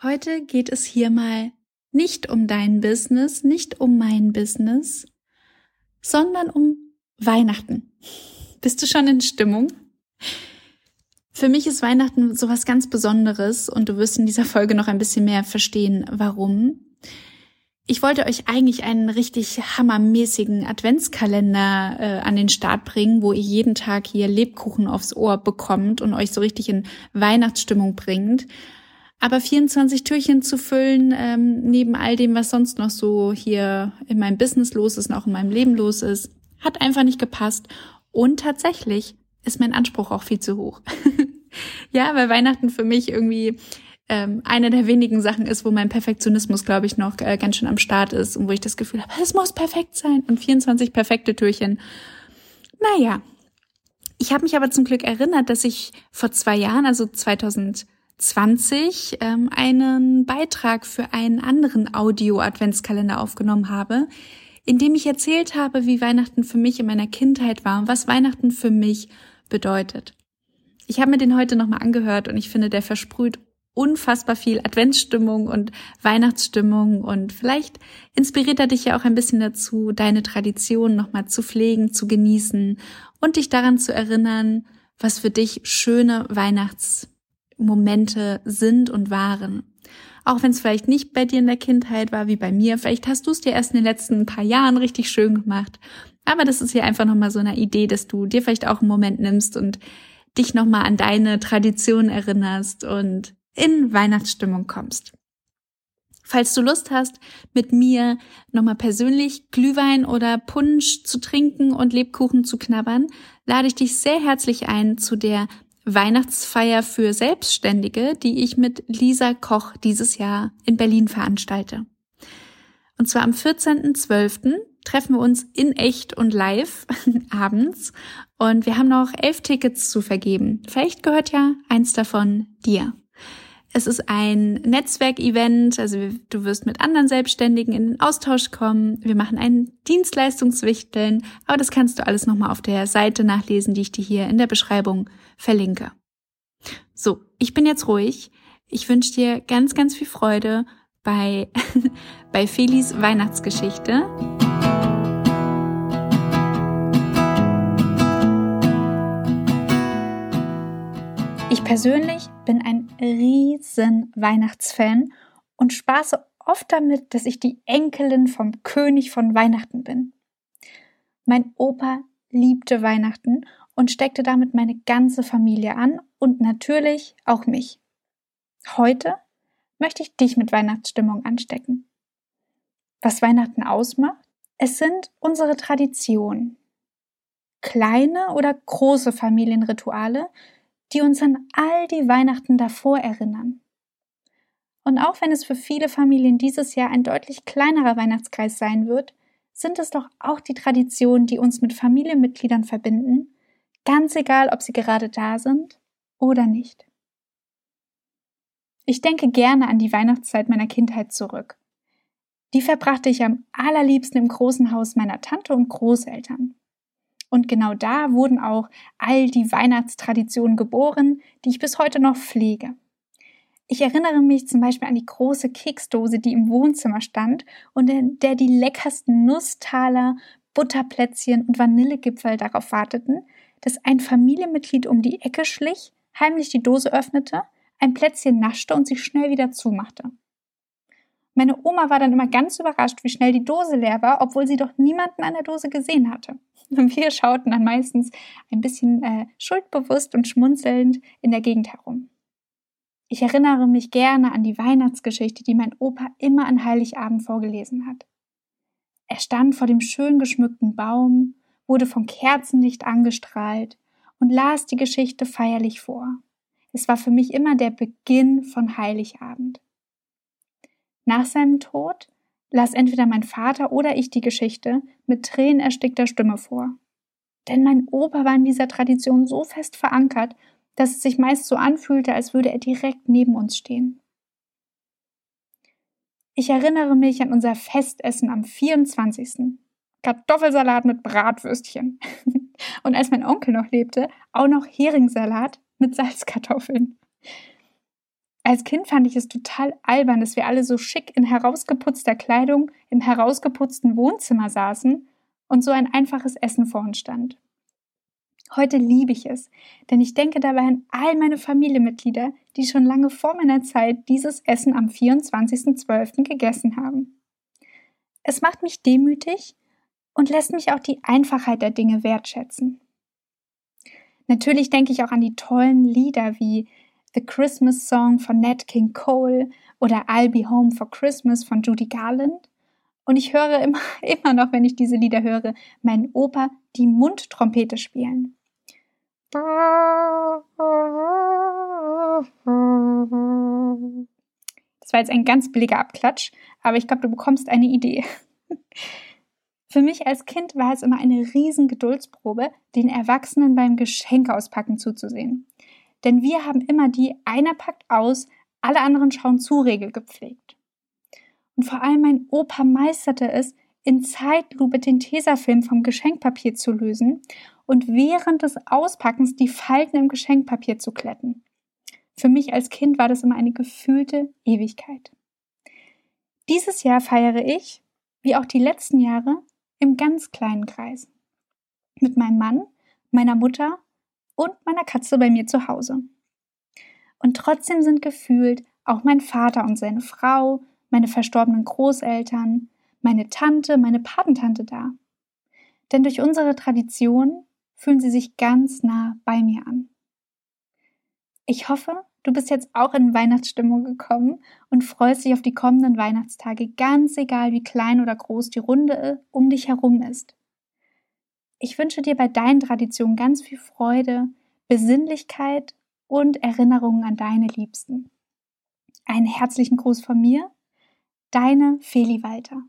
Heute geht es hier mal nicht um dein Business, nicht um mein Business, sondern um Weihnachten. Bist du schon in Stimmung? Für mich ist Weihnachten sowas ganz Besonderes und du wirst in dieser Folge noch ein bisschen mehr verstehen, warum. Ich wollte euch eigentlich einen richtig hammermäßigen Adventskalender äh, an den Start bringen, wo ihr jeden Tag hier Lebkuchen aufs Ohr bekommt und euch so richtig in Weihnachtsstimmung bringt. Aber 24 Türchen zu füllen, ähm, neben all dem, was sonst noch so hier in meinem Business los ist und auch in meinem Leben los ist, hat einfach nicht gepasst. Und tatsächlich ist mein Anspruch auch viel zu hoch. ja, weil Weihnachten für mich irgendwie ähm, eine der wenigen Sachen ist, wo mein Perfektionismus, glaube ich, noch äh, ganz schön am Start ist und wo ich das Gefühl habe, es muss perfekt sein und 24 perfekte Türchen. Naja, ich habe mich aber zum Glück erinnert, dass ich vor zwei Jahren, also 2000 20 ähm, einen Beitrag für einen anderen Audio-Adventskalender aufgenommen habe, in dem ich erzählt habe, wie Weihnachten für mich in meiner Kindheit war und was Weihnachten für mich bedeutet. Ich habe mir den heute nochmal angehört und ich finde, der versprüht unfassbar viel Adventsstimmung und Weihnachtsstimmung und vielleicht inspiriert er dich ja auch ein bisschen dazu, deine Tradition nochmal zu pflegen, zu genießen und dich daran zu erinnern, was für dich schöne Weihnachts Momente sind und waren. Auch wenn es vielleicht nicht bei dir in der Kindheit war wie bei mir, vielleicht hast du es dir erst in den letzten paar Jahren richtig schön gemacht. Aber das ist hier einfach nochmal so eine Idee, dass du dir vielleicht auch einen Moment nimmst und dich nochmal an deine Tradition erinnerst und in Weihnachtsstimmung kommst. Falls du Lust hast, mit mir nochmal persönlich Glühwein oder Punsch zu trinken und Lebkuchen zu knabbern, lade ich dich sehr herzlich ein zu der Weihnachtsfeier für Selbstständige, die ich mit Lisa Koch dieses Jahr in Berlin veranstalte. Und zwar am 14.12. treffen wir uns in echt und live abends und wir haben noch elf Tickets zu vergeben. Vielleicht gehört ja eins davon dir. Es ist ein Netzwerkevent, also du wirst mit anderen Selbstständigen in den Austausch kommen. Wir machen ein Dienstleistungswichteln, aber das kannst du alles nochmal auf der Seite nachlesen, die ich dir hier in der Beschreibung verlinke. So, ich bin jetzt ruhig. Ich wünsche dir ganz, ganz viel Freude bei, bei Felis Weihnachtsgeschichte. Ich persönlich bin ein riesen Weihnachtsfan und spaße oft damit, dass ich die Enkelin vom König von Weihnachten bin. Mein Opa liebte Weihnachten und steckte damit meine ganze Familie an und natürlich auch mich. Heute möchte ich dich mit Weihnachtsstimmung anstecken. Was Weihnachten ausmacht? Es sind unsere Traditionen. Kleine oder große Familienrituale, die uns an all die Weihnachten davor erinnern. Und auch wenn es für viele Familien dieses Jahr ein deutlich kleinerer Weihnachtskreis sein wird, sind es doch auch die Traditionen, die uns mit Familienmitgliedern verbinden ganz egal, ob sie gerade da sind oder nicht. Ich denke gerne an die Weihnachtszeit meiner Kindheit zurück. Die verbrachte ich am allerliebsten im großen Haus meiner Tante und Großeltern. Und genau da wurden auch all die Weihnachtstraditionen geboren, die ich bis heute noch pflege. Ich erinnere mich zum Beispiel an die große Keksdose, die im Wohnzimmer stand und in der die leckersten Nusstaler, Butterplätzchen und Vanillegipfel darauf warteten, dass ein Familienmitglied um die Ecke schlich, heimlich die Dose öffnete, ein Plätzchen naschte und sich schnell wieder zumachte. Meine Oma war dann immer ganz überrascht, wie schnell die Dose leer war, obwohl sie doch niemanden an der Dose gesehen hatte. Wir schauten dann meistens ein bisschen äh, schuldbewusst und schmunzelnd in der Gegend herum. Ich erinnere mich gerne an die Weihnachtsgeschichte, die mein Opa immer an Heiligabend vorgelesen hat. Er stand vor dem schön geschmückten Baum, wurde vom Kerzenlicht angestrahlt und las die Geschichte feierlich vor. Es war für mich immer der Beginn von Heiligabend. Nach seinem Tod las entweder mein Vater oder ich die Geschichte mit tränenerstickter Stimme vor. Denn mein Opa war in dieser Tradition so fest verankert, dass es sich meist so anfühlte, als würde er direkt neben uns stehen. Ich erinnere mich an unser Festessen am 24. Kartoffelsalat mit Bratwürstchen. Und als mein Onkel noch lebte, auch noch Heringssalat mit Salzkartoffeln. Als Kind fand ich es total albern, dass wir alle so schick in herausgeputzter Kleidung im herausgeputzten Wohnzimmer saßen und so ein einfaches Essen vor uns stand. Heute liebe ich es, denn ich denke dabei an all meine Familienmitglieder, die schon lange vor meiner Zeit dieses Essen am 24.12. gegessen haben. Es macht mich demütig und lässt mich auch die Einfachheit der Dinge wertschätzen. Natürlich denke ich auch an die tollen Lieder wie The Christmas Song von Nat King Cole oder I'll Be Home for Christmas von Judy Garland. Und ich höre immer, immer noch, wenn ich diese Lieder höre, meinen Opa die Mundtrompete spielen. Das war jetzt ein ganz billiger Abklatsch, aber ich glaube, du bekommst eine Idee. Für mich als Kind war es immer eine riesen Geduldsprobe, den Erwachsenen beim Geschenkauspacken zuzusehen. Denn wir haben immer die einer packt aus, alle anderen schauen zu Regel gepflegt. Und vor allem mein Opa meisterte es, in Zeitlupe den Tesafilm vom Geschenkpapier zu lösen und während des Auspackens die Falten im Geschenkpapier zu kletten. Für mich als Kind war das immer eine gefühlte Ewigkeit. Dieses Jahr feiere ich, wie auch die letzten Jahre, im ganz kleinen Kreis. Mit meinem Mann, meiner Mutter und meiner Katze bei mir zu Hause. Und trotzdem sind gefühlt auch mein Vater und seine Frau, meine verstorbenen Großeltern, meine Tante, meine Patentante da. Denn durch unsere Tradition fühlen sie sich ganz nah bei mir an. Ich hoffe, du bist jetzt auch in Weihnachtsstimmung gekommen und freust dich auf die kommenden Weihnachtstage, ganz egal wie klein oder groß die Runde um dich herum ist. Ich wünsche dir bei deinen Traditionen ganz viel Freude, Besinnlichkeit und Erinnerungen an deine Liebsten. Einen herzlichen Gruß von mir, deine Feli Walter.